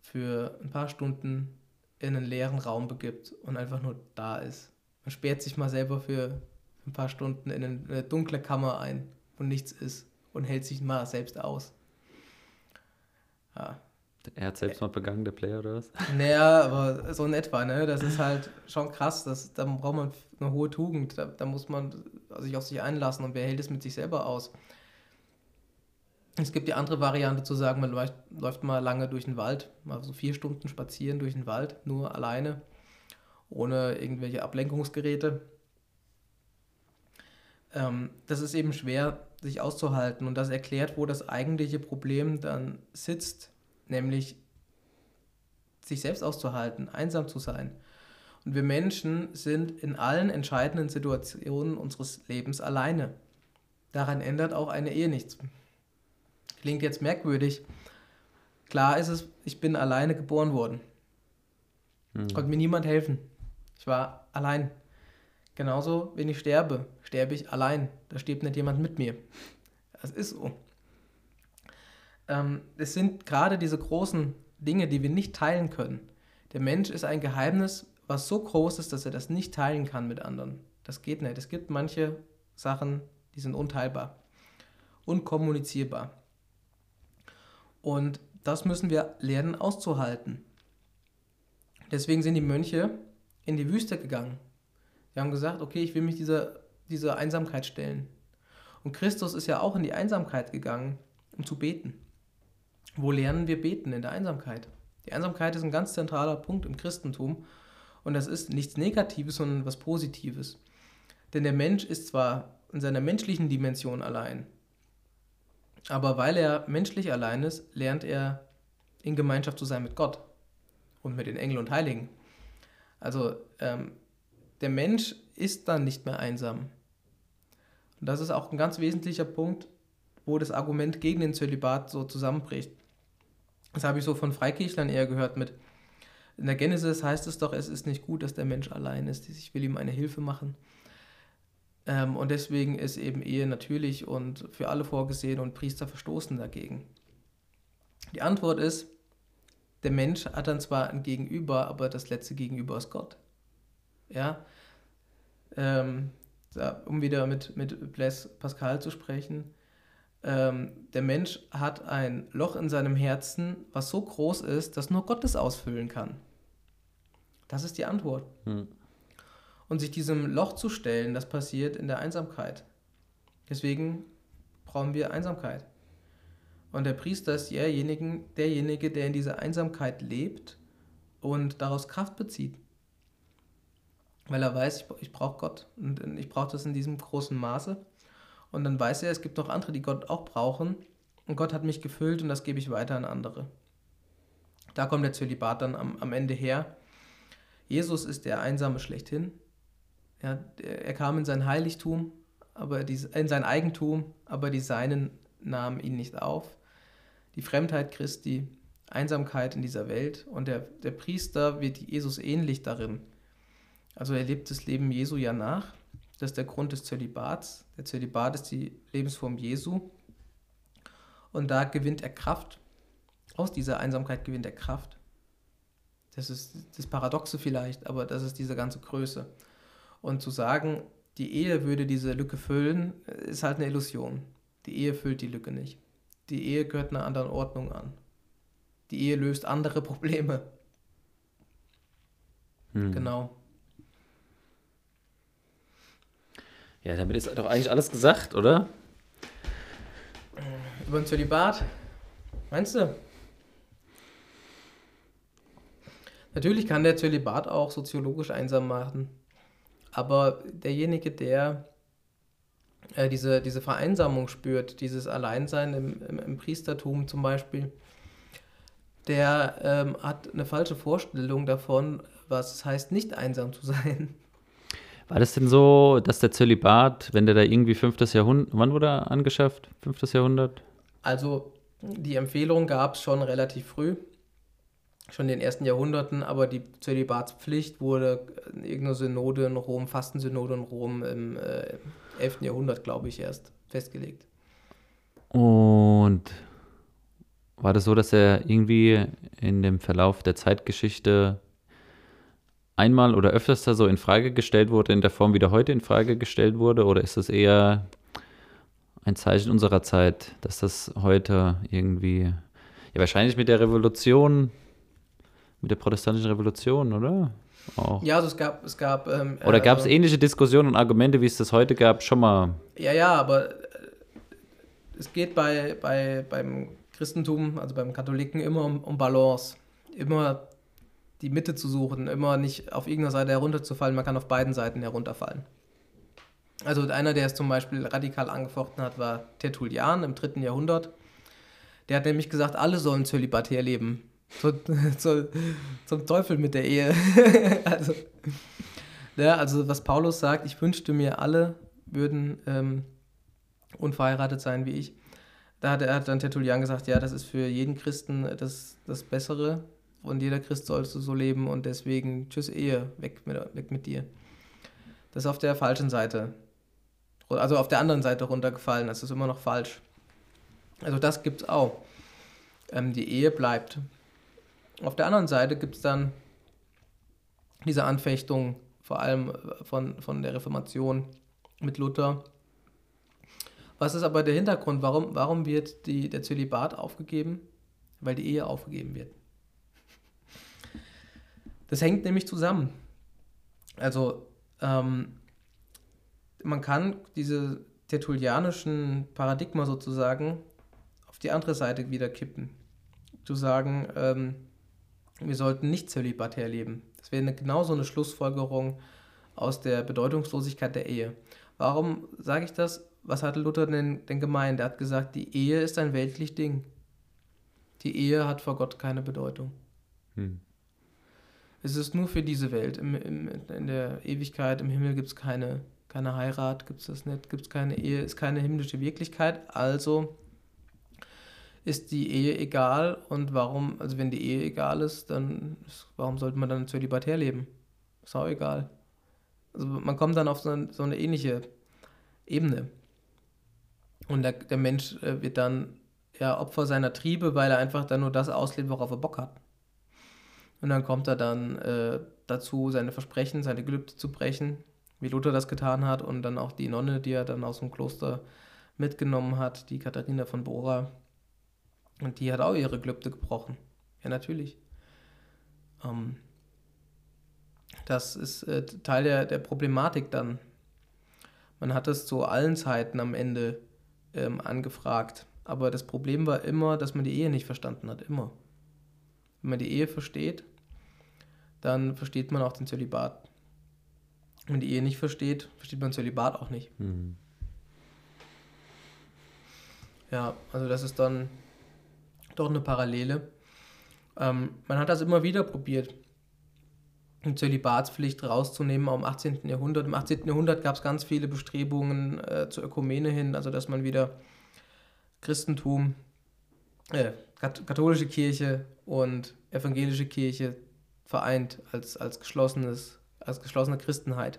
für ein paar Stunden in einen leeren Raum begibt und einfach nur da ist. Man sperrt sich mal selber für ein paar Stunden in eine dunkle Kammer ein, wo nichts ist und hält sich mal selbst aus. Ja, er hat selbst mal begangen, der Player oder was? Naja, aber so in etwa, ne? Das ist halt schon krass. Das, da braucht man eine hohe Tugend. Da, da muss man sich auf sich einlassen und wer hält es mit sich selber aus? Es gibt die andere Variante zu sagen, man läuft, läuft mal lange durch den Wald, mal so vier Stunden spazieren durch den Wald, nur alleine, ohne irgendwelche Ablenkungsgeräte. Ähm, das ist eben schwer, sich auszuhalten und das erklärt, wo das eigentliche Problem dann sitzt nämlich sich selbst auszuhalten, einsam zu sein. Und wir Menschen sind in allen entscheidenden Situationen unseres Lebens alleine. Daran ändert auch eine Ehe nichts. Klingt jetzt merkwürdig. Klar ist es, ich bin alleine geboren worden. Hm. Konnte mir niemand helfen. Ich war allein. Genauso, wenn ich sterbe, sterbe ich allein. Da stirbt nicht jemand mit mir. Das ist so ähm, es sind gerade diese großen Dinge, die wir nicht teilen können. Der Mensch ist ein Geheimnis, was so groß ist, dass er das nicht teilen kann mit anderen. Das geht nicht. Es gibt manche Sachen, die sind unteilbar, unkommunizierbar. Und das müssen wir lernen auszuhalten. Deswegen sind die Mönche in die Wüste gegangen. Sie haben gesagt, okay, ich will mich dieser, dieser Einsamkeit stellen. Und Christus ist ja auch in die Einsamkeit gegangen, um zu beten. Wo lernen wir beten? In der Einsamkeit. Die Einsamkeit ist ein ganz zentraler Punkt im Christentum und das ist nichts Negatives, sondern was Positives. Denn der Mensch ist zwar in seiner menschlichen Dimension allein, aber weil er menschlich allein ist, lernt er in Gemeinschaft zu sein mit Gott und mit den Engeln und Heiligen. Also ähm, der Mensch ist dann nicht mehr einsam. Und das ist auch ein ganz wesentlicher Punkt, wo das Argument gegen den Zölibat so zusammenbricht. Das habe ich so von Freikirchlern eher gehört mit. In der Genesis heißt es doch, es ist nicht gut, dass der Mensch allein ist. Ich will ihm eine Hilfe machen. Ähm, und deswegen ist eben Ehe natürlich und für alle vorgesehen und Priester verstoßen dagegen. Die Antwort ist, der Mensch hat dann zwar ein Gegenüber, aber das letzte Gegenüber ist Gott. Ja, ähm, um wieder mit, mit Blaise Pascal zu sprechen, ähm, der Mensch hat ein Loch in seinem Herzen, was so groß ist, dass nur Gott es ausfüllen kann. Das ist die Antwort. Hm. Und sich diesem Loch zu stellen, das passiert in der Einsamkeit. Deswegen brauchen wir Einsamkeit. Und der Priester ist derjenige, derjenige, der in dieser Einsamkeit lebt und daraus Kraft bezieht. Weil er weiß, ich, ich brauche Gott und ich brauche das in diesem großen Maße. Und dann weiß er, es gibt noch andere, die Gott auch brauchen. Und Gott hat mich gefüllt und das gebe ich weiter an andere. Da kommt der Zölibat dann am, am Ende her. Jesus ist der Einsame schlechthin. Ja, er kam in sein Heiligtum, aber die, in sein Eigentum, aber die Seinen nahmen ihn nicht auf. Die Fremdheit Christi, Einsamkeit in dieser Welt und der, der Priester wird Jesus ähnlich darin. Also er lebt das Leben Jesu ja nach. Das ist der Grund des Zölibats. Der Zölibat ist die Lebensform Jesu. Und da gewinnt er Kraft. Aus dieser Einsamkeit gewinnt er Kraft. Das ist das Paradoxe vielleicht, aber das ist diese ganze Größe. Und zu sagen, die Ehe würde diese Lücke füllen, ist halt eine Illusion. Die Ehe füllt die Lücke nicht. Die Ehe gehört einer anderen Ordnung an. Die Ehe löst andere Probleme. Hm. Genau. Ja, damit ist doch eigentlich alles gesagt, oder? Über ein Zölibat? Meinst du? Natürlich kann der Zölibat auch soziologisch einsam machen. Aber derjenige, der äh, diese, diese Vereinsamung spürt, dieses Alleinsein im, im, im Priestertum zum Beispiel, der ähm, hat eine falsche Vorstellung davon, was es heißt, nicht einsam zu sein. War das denn so, dass der Zölibat, wenn der da irgendwie 5. Jahrhundert, wann wurde er angeschafft? 5. Jahrhundert? Also die Empfehlung gab es schon relativ früh schon in den ersten Jahrhunderten, aber die Zölibatspflicht wurde in irgendeiner Synode in Rom, Fastensynode in Rom im äh, 11. Jahrhundert, glaube ich, erst festgelegt. Und war das so, dass er irgendwie in dem Verlauf der Zeitgeschichte einmal oder öfters da so in Frage gestellt wurde, in der Form, wie der heute in Frage gestellt wurde? Oder ist das eher ein Zeichen unserer Zeit, dass das heute irgendwie, ja, wahrscheinlich mit der Revolution mit der protestantischen Revolution, oder? Auch. Ja, also es gab. Es gab ähm, oder gab es äh, ähnliche Diskussionen und Argumente, wie es das heute gab, schon mal? Ja, ja, aber äh, es geht bei, bei, beim Christentum, also beim Katholiken, immer um, um Balance. Immer die Mitte zu suchen, immer nicht auf irgendeiner Seite herunterzufallen, man kann auf beiden Seiten herunterfallen. Also einer, der es zum Beispiel radikal angefochten hat, war Tertullian im dritten Jahrhundert. Der hat nämlich gesagt, alle sollen zölibatär leben. Zu, zu, zum Teufel mit der Ehe. also, ja, also was Paulus sagt, ich wünschte mir, alle würden ähm, unverheiratet sein wie ich. Da hat, er, hat dann Tertullian gesagt, ja, das ist für jeden Christen das, das Bessere und jeder Christ sollst du so leben und deswegen, tschüss Ehe, weg mit, weg mit dir. Das ist auf der falschen Seite, also auf der anderen Seite runtergefallen, das ist immer noch falsch. Also das gibt es auch. Ähm, die Ehe bleibt. Auf der anderen Seite gibt es dann diese Anfechtung, vor allem von, von der Reformation mit Luther. Was ist aber der Hintergrund? Warum, warum wird die, der Zölibat aufgegeben? Weil die Ehe aufgegeben wird. Das hängt nämlich zusammen. Also, ähm, man kann diese tertullianischen Paradigma sozusagen auf die andere Seite wieder kippen. Zu sagen, ähm, wir sollten nicht zölibatär leben. Das wäre eine, genauso eine Schlussfolgerung aus der Bedeutungslosigkeit der Ehe. Warum sage ich das? Was hat Luther denn, denn gemeint? Er hat gesagt, die Ehe ist ein weltlich Ding. Die Ehe hat vor Gott keine Bedeutung. Hm. Es ist nur für diese Welt. Im, im, in der Ewigkeit, im Himmel gibt es keine, keine Heirat, gibt es das nicht, gibt es keine Ehe, ist keine himmlische Wirklichkeit. Also ist die Ehe egal und warum, also wenn die Ehe egal ist, dann ist, warum sollte man dann zölibatär leben? Ist auch egal. Also man kommt dann auf so eine, so eine ähnliche Ebene. Und der, der Mensch äh, wird dann ja Opfer seiner Triebe, weil er einfach dann nur das auslebt, worauf er Bock hat. Und dann kommt er dann äh, dazu, seine Versprechen, seine Gelübde zu brechen, wie Luther das getan hat und dann auch die Nonne, die er dann aus dem Kloster mitgenommen hat, die Katharina von Bora, und die hat auch ihre Gelübde gebrochen. Ja, natürlich. Ähm, das ist äh, Teil der, der Problematik dann. Man hat es zu allen Zeiten am Ende ähm, angefragt. Aber das Problem war immer, dass man die Ehe nicht verstanden hat. Immer. Wenn man die Ehe versteht, dann versteht man auch den Zölibat. Wenn man die Ehe nicht versteht, versteht man Zölibat auch nicht. Mhm. Ja, also das ist dann doch eine Parallele. Ähm, man hat das immer wieder probiert, eine Zölibatspflicht rauszunehmen, im 18. Jahrhundert. Im 18. Jahrhundert gab es ganz viele Bestrebungen äh, zur Ökumene hin, also dass man wieder Christentum, äh, katholische Kirche und evangelische Kirche vereint als, als, geschlossenes, als geschlossene Christenheit.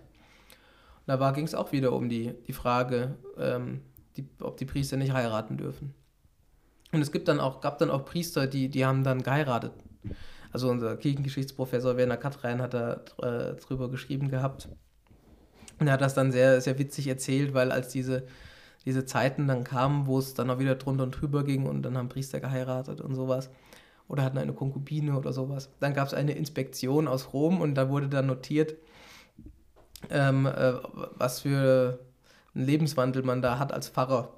Und da ging es auch wieder um die, die Frage, ähm, die, ob die Priester nicht heiraten dürfen. Und es gibt dann auch, gab dann auch Priester, die, die haben dann geheiratet. Also unser Kirchengeschichtsprofessor Werner Katrein hat da äh, drüber geschrieben gehabt. Und er hat das dann sehr, sehr witzig erzählt, weil als diese, diese Zeiten dann kamen, wo es dann auch wieder drunter und drüber ging und dann haben Priester geheiratet und sowas oder hatten eine Konkubine oder sowas. Dann gab es eine Inspektion aus Rom und da wurde dann notiert, ähm, äh, was für einen Lebenswandel man da hat als Pfarrer.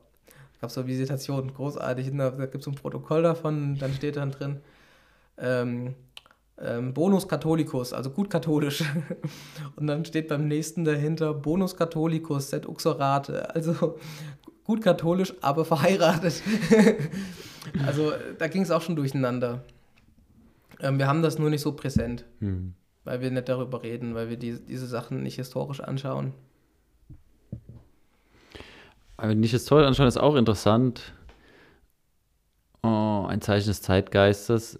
Gab so Visitationen, großartig. Da, gibt es ein Protokoll davon, dann steht dann drin, ähm, ähm, Bonus Katholicus, also gut katholisch. Und dann steht beim nächsten dahinter Bonus Katholicus, set uxorate, also gut katholisch, aber verheiratet. also da ging es auch schon durcheinander. Ähm, wir haben das nur nicht so präsent, hm. weil wir nicht darüber reden, weil wir die, diese Sachen nicht historisch anschauen. Aber nicht historisch anschauen ist auch interessant. Oh, ein Zeichen des Zeitgeistes,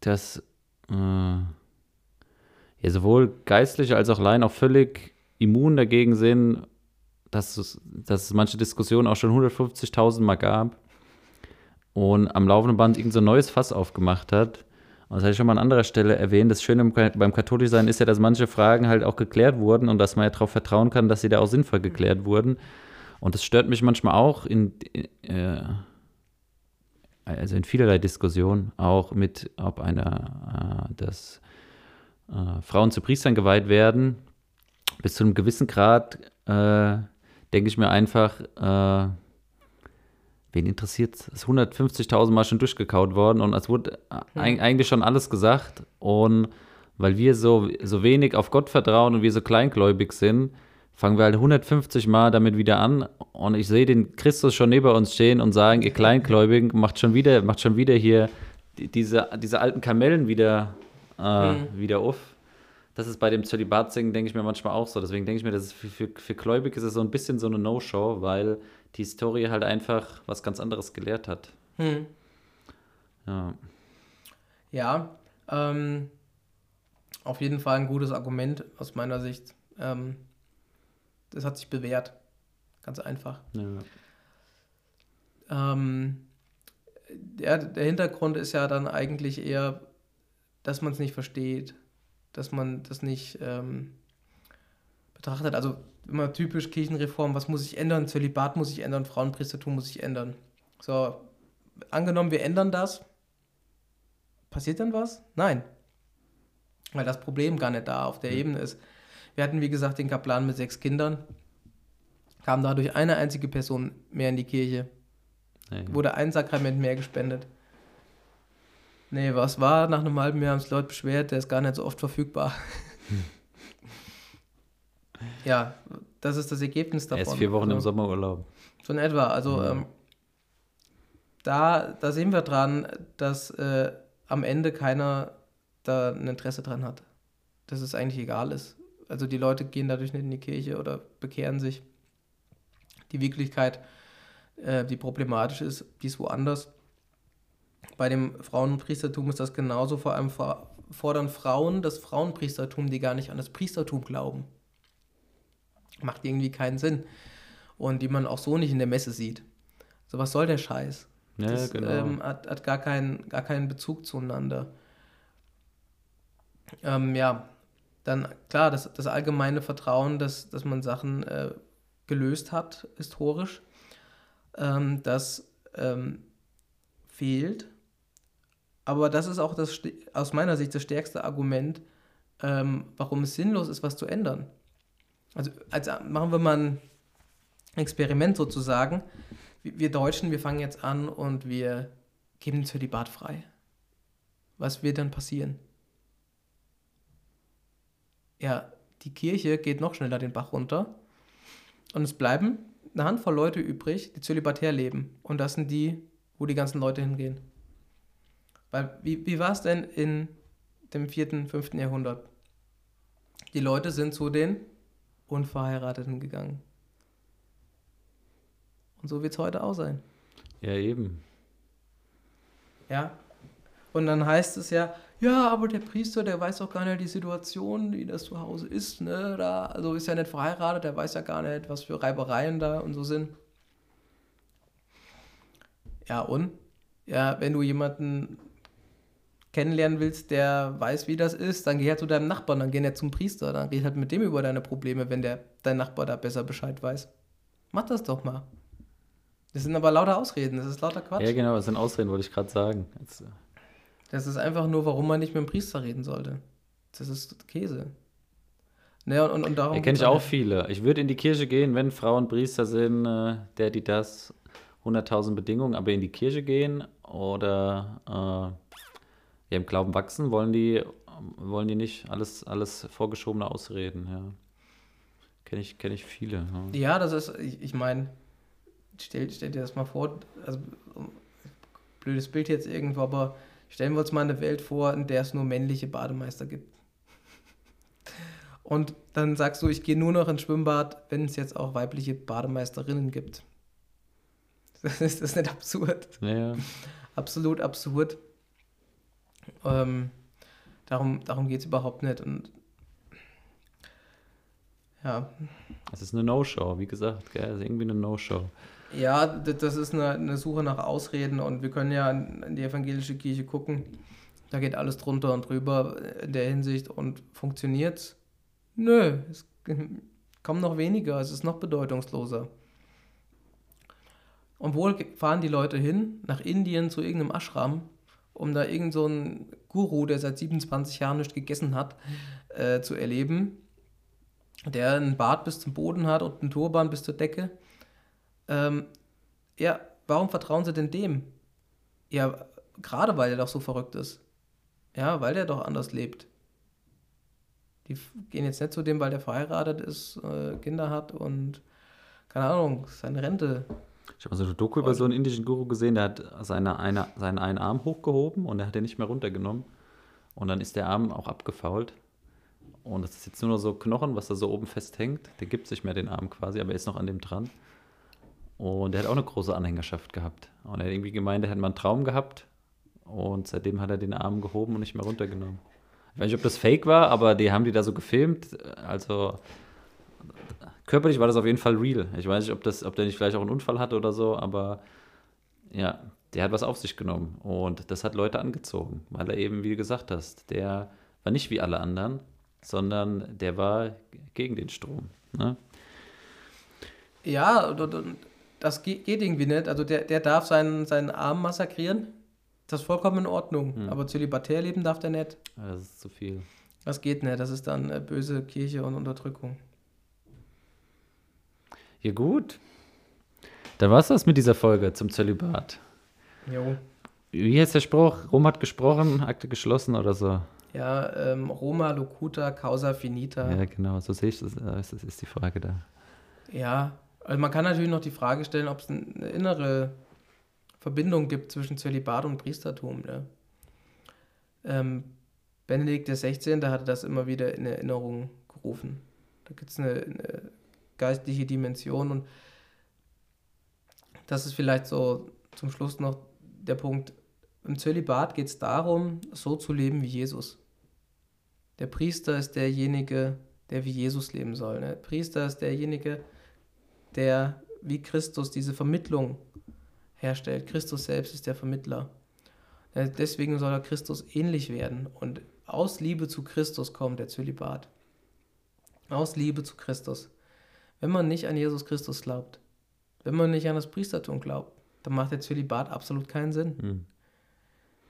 dass äh, ja sowohl Geistliche als auch Laien auch völlig immun dagegen sind, dass es, dass es manche Diskussionen auch schon 150.000 Mal gab und am laufenden Band irgend so ein neues Fass aufgemacht hat. Und das hatte ich schon mal an anderer Stelle erwähnt. Das Schöne beim Katholischsein ist ja, dass manche Fragen halt auch geklärt wurden und dass man ja darauf vertrauen kann, dass sie da auch sinnvoll geklärt wurden. Und das stört mich manchmal auch in, äh, also in vielerlei Diskussionen, auch mit, ob einer, äh, dass äh, Frauen zu Priestern geweiht werden. Bis zu einem gewissen Grad äh, denke ich mir einfach, äh, wen interessiert es? ist 150.000 Mal schon durchgekaut worden und es wurde hm. eigentlich schon alles gesagt. Und weil wir so, so wenig auf Gott vertrauen und wir so kleingläubig sind, fangen wir halt 150 Mal damit wieder an und ich sehe den Christus schon neben uns stehen und sagen, ihr Kleingläubigen, macht schon wieder, macht schon wieder hier diese, diese alten Kamellen wieder, äh, mhm. wieder auf. Das ist bei dem Zölibatsingen, denke ich mir manchmal auch so. Deswegen denke ich mir, das ist für, für, für Gläubige ist es so ein bisschen so eine No-Show, weil die Historie halt einfach was ganz anderes gelehrt hat. Hm. Ja. Ja, ähm, auf jeden Fall ein gutes Argument aus meiner Sicht. Ähm, das hat sich bewährt. Ganz einfach. Ja. Ähm, der, der Hintergrund ist ja dann eigentlich eher, dass man es nicht versteht, dass man das nicht ähm, betrachtet. Also immer typisch Kirchenreform, was muss ich ändern? Zölibat muss ich ändern, Frauenpriestertum muss ich ändern. So, angenommen, wir ändern das, passiert dann was? Nein. Weil das Problem gar nicht da auf der mhm. Ebene ist. Wir hatten, wie gesagt, den Kaplan mit sechs Kindern, kam dadurch eine einzige Person mehr in die Kirche. Ja, Wurde ein Sakrament mehr gespendet. Nee, was war? Nach einem halben Jahr haben sich Leute beschwert, der ist gar nicht so oft verfügbar. Hm. Ja, das ist das Ergebnis davon. Erst vier Wochen also, im Sommerurlaub. So in etwa. Also ja. ähm, da, da sehen wir dran, dass äh, am Ende keiner da ein Interesse dran hat. Dass es eigentlich egal ist. Also die Leute gehen dadurch nicht in die Kirche oder bekehren sich. Die Wirklichkeit, äh, die problematisch ist, die ist woanders. Bei dem Frauenpriestertum ist das genauso. Vor allem fordern Frauen das Frauenpriestertum, die gar nicht an das Priestertum glauben macht irgendwie keinen Sinn. Und die man auch so nicht in der Messe sieht. So, was soll der Scheiß? Ja, das genau. ähm, hat, hat gar, keinen, gar keinen Bezug zueinander. Ähm, ja, dann klar, das, das allgemeine Vertrauen, dass, dass man Sachen äh, gelöst hat, historisch, ähm, das ähm, fehlt. Aber das ist auch das, aus meiner Sicht das stärkste Argument, ähm, warum es sinnlos ist, was zu ändern. Also, also machen wir mal ein Experiment sozusagen. Wir Deutschen, wir fangen jetzt an und wir geben den Zölibat frei. Was wird dann passieren? Ja, die Kirche geht noch schneller den Bach runter und es bleiben eine Handvoll Leute übrig, die zölibatär leben. Und das sind die, wo die ganzen Leute hingehen. Weil, wie, wie war es denn in dem vierten, fünften Jahrhundert? Die Leute sind zu den Unverheirateten gegangen. Und so wird es heute auch sein. Ja, eben. Ja. Und dann heißt es ja, ja, aber der Priester, der weiß doch gar nicht die Situation, wie das zu Hause ist, ne? Da, also ist ja nicht verheiratet, der weiß ja gar nicht, was für Reibereien da und so sind. Ja, und? Ja, wenn du jemanden kennenlernen willst, der weiß, wie das ist, dann geh halt zu deinem Nachbarn, dann geh nicht zum Priester, dann red halt mit dem über deine Probleme, wenn der, dein Nachbar da besser Bescheid weiß. Mach das doch mal. Das sind aber lauter Ausreden, das ist lauter Quatsch. Ja, genau, das sind Ausreden, wollte ich gerade sagen. Jetzt, äh, Das ist einfach nur, warum man nicht mit dem Priester reden sollte. Das ist Käse. Ne, und, und, darum ja, kenne ich auch halt. viele. Ich würde in die Kirche gehen, wenn Frauen Priester sind, äh, der, die das, 100.000 Bedingungen, aber in die Kirche gehen oder äh, ja, im Glauben wachsen, wollen die, wollen die nicht alles, alles vorgeschobene Ausreden, ja. Kenne ich, kenn ich viele. Ja. Ja, das ist, ich, ich meine, stell, stell dir das mal vor, also blödes Bild jetzt irgendwo, aber stellen wir uns mal eine Welt vor, in der es nur männliche Bademeister gibt. Und dann sagst du, ich gehe nur noch ins Schwimmbad, wenn es jetzt auch weibliche Bademeisterinnen gibt. Das ist, das ist nicht absurd. Ja, Absolut absurd. Ähm, darum darum geht es überhaupt nicht. Und ja, es ist eine No-Show, wie gesagt, gell? Es ist irgendwie eine No-Show. Ja, das ist eine, eine Suche nach Ausreden und wir können ja in die evangelische Kirche gucken. Da geht alles drunter und drüber in der Hinsicht und funktioniert's? Nö, es kommen noch weniger, es ist noch bedeutungsloser. Und wohl fahren die Leute hin, nach Indien zu irgendeinem Ashram, um da irgend so Guru, der seit 27 Jahren nicht gegessen hat, äh, zu erleben, der einen Bart bis zum Boden hat und einen Turban bis zur Decke. Ähm, ja, warum vertrauen sie denn dem? Ja, gerade weil er doch so verrückt ist. Ja, weil der doch anders lebt. Die gehen jetzt nicht zu dem, weil der verheiratet ist, äh, Kinder hat und keine Ahnung, seine Rente. Ich habe mal so eine Doku über so einen indischen Guru gesehen, der hat seine eine, seinen einen Arm hochgehoben und er hat den nicht mehr runtergenommen. Und dann ist der Arm auch abgefault. Und das ist jetzt nur noch so Knochen, was da so oben festhängt. Der gibt sich mehr den Arm quasi, aber er ist noch an dem dran. Und der hat auch eine große Anhängerschaft gehabt. Und er hat irgendwie gemeint, er hätte mal einen Traum gehabt. Und seitdem hat er den Arm gehoben und nicht mehr runtergenommen. Ich weiß nicht, ob das fake war, aber die haben die da so gefilmt. Also körperlich war das auf jeden Fall real. Ich weiß nicht, ob, das, ob der nicht vielleicht auch einen Unfall hatte oder so, aber ja, der hat was auf sich genommen. Und das hat Leute angezogen, weil er eben, wie du gesagt hast, der war nicht wie alle anderen, sondern der war gegen den Strom. Ne? Ja, das geht, geht irgendwie nicht. Also der, der darf seinen, seinen Arm massakrieren. Das ist vollkommen in Ordnung. Hm. Aber zölibatär leben darf der nicht. Das ist zu viel. Das geht nicht. Das ist dann äh, böse Kirche und Unterdrückung. Ja, gut. Dann war es das mit dieser Folge zum Zölibat. Jo. Wie heißt der Spruch? Rom hat gesprochen, Akte geschlossen oder so. Ja, ähm, Roma locuta causa finita. Ja, genau, so sehe ich das. äh, Das ist die Frage da. Ja, also man kann natürlich noch die Frage stellen, ob es eine innere Verbindung gibt zwischen Zölibat und Priestertum. Ne? Ähm, Benedikt XVI. hatte das immer wieder in Erinnerung gerufen. Da gibt es eine, eine geistliche Dimension und das ist vielleicht so zum Schluss noch der Punkt. Im Zölibat geht es darum, so zu leben wie Jesus. Der Priester ist derjenige, der wie Jesus leben soll. Ne? Priester ist derjenige, der wie Christus diese Vermittlung herstellt. Christus selbst ist der Vermittler. Ja, Deswegen soll er Christus ähnlich werden. Und aus Liebe zu Christus kommt der Zölibat. Aus Liebe zu Christus. Wenn man nicht an Jesus Christus glaubt, wenn man nicht an das Priestertum glaubt, dann macht der Zölibat absolut keinen Sinn. Hm.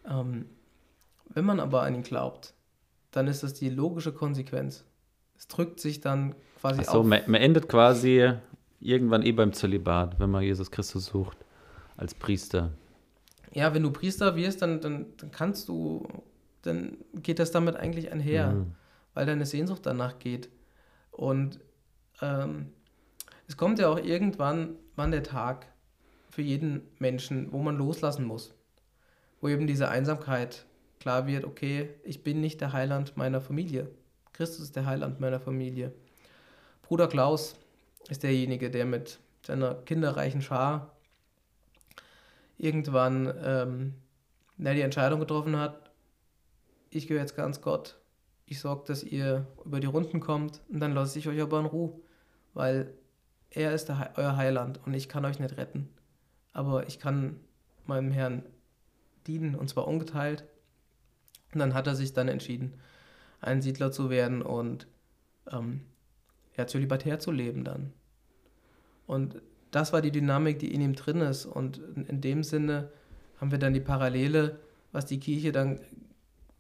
Ähm, wenn man aber an ihn glaubt, dann ist das die logische Konsequenz. Es drückt sich dann quasi Achso, auf. man, man endet quasi irgendwann eh beim Zölibat, wenn man Jesus Christus sucht als Priester. Ja, wenn du Priester wirst, dann, dann, dann kannst du, dann geht das damit eigentlich einher, Mhm. weil deine Sehnsucht danach geht. Und ähm, es kommt ja auch irgendwann wann der Tag für jeden Menschen, wo man loslassen muss. wo eben diese Einsamkeit klar wird, okay, ich bin nicht der Heiland meiner Familie. Christus ist der Heiland meiner Familie. Bruder Klaus ist derjenige, der mit seiner kinderreichen Schar irgendwann ähm, die Entscheidung getroffen hat, ich gehöre jetzt ganz Gott, ich sorge, dass ihr über die Runden kommt und dann lasse ich euch aber in Ruhe, weil er ist der, euer Heiland und ich kann euch nicht retten. Aber ich kann meinem Herrn dienen und zwar ungeteilt. Und dann hat er sich dann entschieden, ein Siedler zu werden und ähm, ja, zölibatär zu leben dann. Und das war die Dynamik, die in ihm drin ist. Und in, dem Sinne haben wir dann die Parallele, was die Kirche dann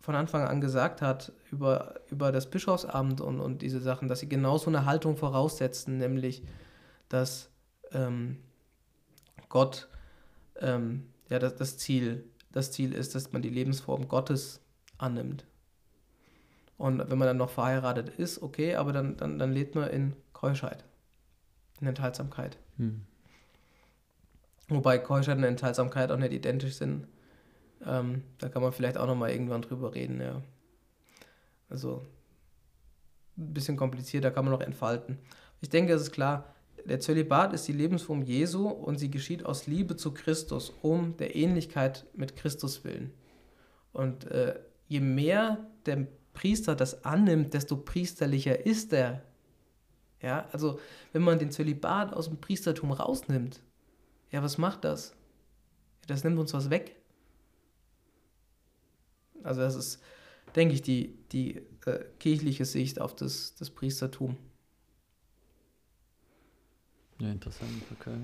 von Anfang an gesagt hat über, über das Bischofsamt und, und diese Sachen, dass sie genau so eine Haltung voraussetzen, nämlich, dass ähm, Gott ähm, ja, das, das, Ziel, das Ziel ist, dass man die Lebensform Gottes annimmt. Und wenn man dann noch verheiratet ist, okay, aber dann, dann, dann lebt man in Keuschheit, in Enthaltsamkeit. Hm. Wobei Keuschheit und Enthaltsamkeit auch nicht identisch sind. Ähm, da kann man vielleicht auch nochmal irgendwann drüber reden, ja. Also ein bisschen komplizierter kann man noch entfalten. Ich denke, es ist klar, der Zölibat ist die Lebensform Jesu und sie geschieht aus Liebe zu Christus, um der Ähnlichkeit mit Christus willen. Und äh, je mehr der Priester das annimmt, desto priesterlicher ist er. Ja, also wenn man den Zölibat aus dem Priestertum rausnimmt, ja, was macht das? Das nimmt uns was weg. Also das ist, denke ich, die, die äh, kirchliche Sicht auf das, das Priestertum. Ja, interessant, okay.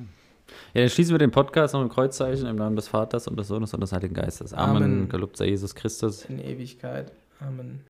Ja, dann schließen wir den Podcast noch im Kreuzzeichen im Namen des Vaters und des Sohnes und des Heiligen Geistes. Amen. Amen. Gelobt sei Jesus Christus. In Ewigkeit. Amen.